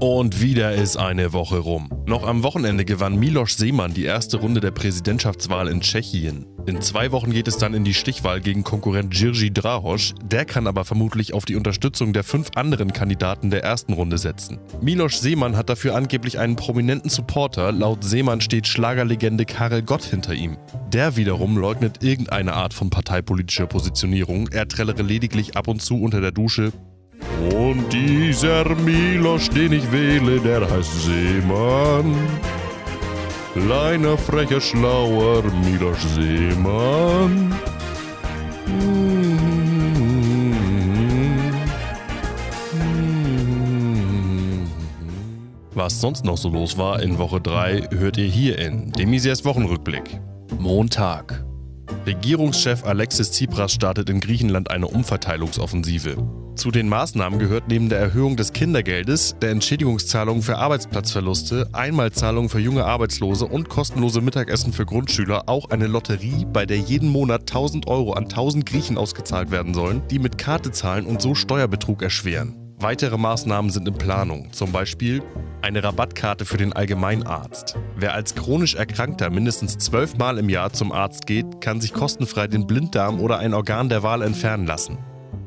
Und wieder ist eine Woche rum. Noch am Wochenende gewann Miloš Seemann die erste Runde der Präsidentschaftswahl in Tschechien. In zwei Wochen geht es dann in die Stichwahl gegen Konkurrent Jirji Drahoš. Der kann aber vermutlich auf die Unterstützung der fünf anderen Kandidaten der ersten Runde setzen. Miloš Seemann hat dafür angeblich einen prominenten Supporter. Laut Seemann steht Schlagerlegende Karel Gott hinter ihm. Der wiederum leugnet irgendeine Art von parteipolitischer Positionierung. Er trällere lediglich ab und zu unter der Dusche. Und dieser Milosch, den ich wähle, der heißt Seemann. Kleiner, frecher, schlauer Milosch Seemann. Was sonst noch so los war in Woche 3, hört ihr hier in Demisiers Wochenrückblick. Montag. Regierungschef Alexis Tsipras startet in Griechenland eine Umverteilungsoffensive. Zu den Maßnahmen gehört neben der Erhöhung des Kindergeldes, der Entschädigungszahlung für Arbeitsplatzverluste, Einmalzahlung für junge Arbeitslose und kostenlose Mittagessen für Grundschüler auch eine Lotterie, bei der jeden Monat 1000 Euro an 1000 Griechen ausgezahlt werden sollen, die mit Karte zahlen und so Steuerbetrug erschweren. Weitere Maßnahmen sind in Planung, zum Beispiel eine Rabattkarte für den Allgemeinarzt. Wer als chronisch Erkrankter mindestens zwölfmal im Jahr zum Arzt geht, kann sich kostenfrei den Blinddarm oder ein Organ der Wahl entfernen lassen.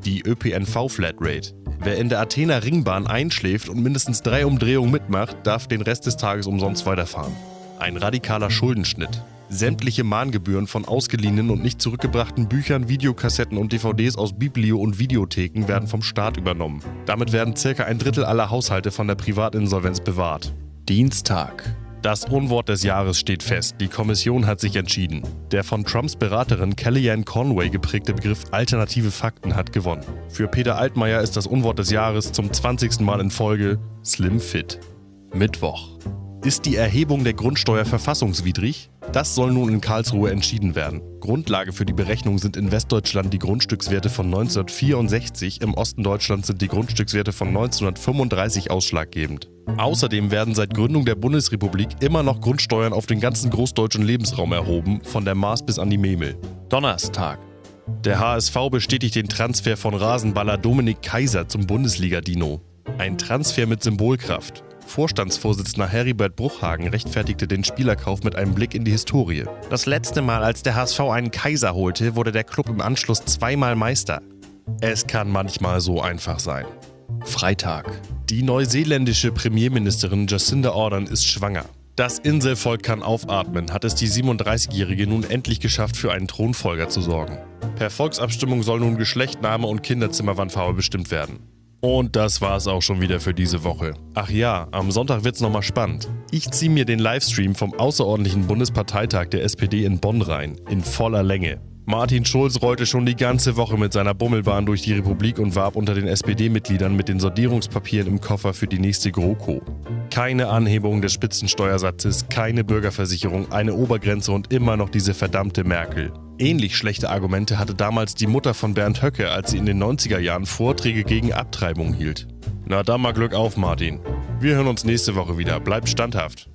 Die ÖPNV-Flatrate. Wer in der Athener Ringbahn einschläft und mindestens drei Umdrehungen mitmacht, darf den Rest des Tages umsonst weiterfahren. Ein radikaler Schuldenschnitt. Sämtliche Mahngebühren von ausgeliehenen und nicht zurückgebrachten Büchern, Videokassetten und DVDs aus Biblio- und Videotheken werden vom Staat übernommen. Damit werden circa ein Drittel aller Haushalte von der Privatinsolvenz bewahrt. Dienstag. Das Unwort des Jahres steht fest. Die Kommission hat sich entschieden. Der von Trumps Beraterin Kellyanne Conway geprägte Begriff alternative Fakten hat gewonnen. Für Peter Altmaier ist das Unwort des Jahres zum 20. Mal in Folge Slim Fit. Mittwoch. Ist die Erhebung der Grundsteuer verfassungswidrig? Das soll nun in Karlsruhe entschieden werden. Grundlage für die Berechnung sind in Westdeutschland die Grundstückswerte von 1964, im Osten Deutschlands sind die Grundstückswerte von 1935 ausschlaggebend. Außerdem werden seit Gründung der Bundesrepublik immer noch Grundsteuern auf den ganzen großdeutschen Lebensraum erhoben, von der Maas bis an die Memel. Donnerstag. Der HSV bestätigt den Transfer von Rasenballer Dominik Kaiser zum Bundesliga-Dino. Ein Transfer mit Symbolkraft. Vorstandsvorsitzender Heribert Bruchhagen rechtfertigte den Spielerkauf mit einem Blick in die Historie. Das letzte Mal, als der HSV einen Kaiser holte, wurde der Club im Anschluss zweimal Meister. Es kann manchmal so einfach sein. Freitag. Die neuseeländische Premierministerin Jacinda Ardern ist schwanger. Das Inselvolk kann aufatmen, hat es die 37-Jährige nun endlich geschafft, für einen Thronfolger zu sorgen. Per Volksabstimmung soll nun Geschlecht, Name und Kinderzimmerwandfarbe bestimmt werden. Und das war's auch schon wieder für diese Woche. Ach ja, am Sonntag wird's nochmal spannend. Ich ziehe mir den Livestream vom außerordentlichen Bundesparteitag der SPD in Bonn rein, in voller Länge. Martin Schulz rollte schon die ganze Woche mit seiner Bummelbahn durch die Republik und warb unter den SPD-Mitgliedern mit den Sortierungspapieren im Koffer für die nächste GroKo. Keine Anhebung des Spitzensteuersatzes, keine Bürgerversicherung, eine Obergrenze und immer noch diese verdammte Merkel. Ähnlich schlechte Argumente hatte damals die Mutter von Bernd Höcke, als sie in den 90er Jahren Vorträge gegen Abtreibung hielt. Na dann mal Glück auf, Martin. Wir hören uns nächste Woche wieder. Bleibt standhaft.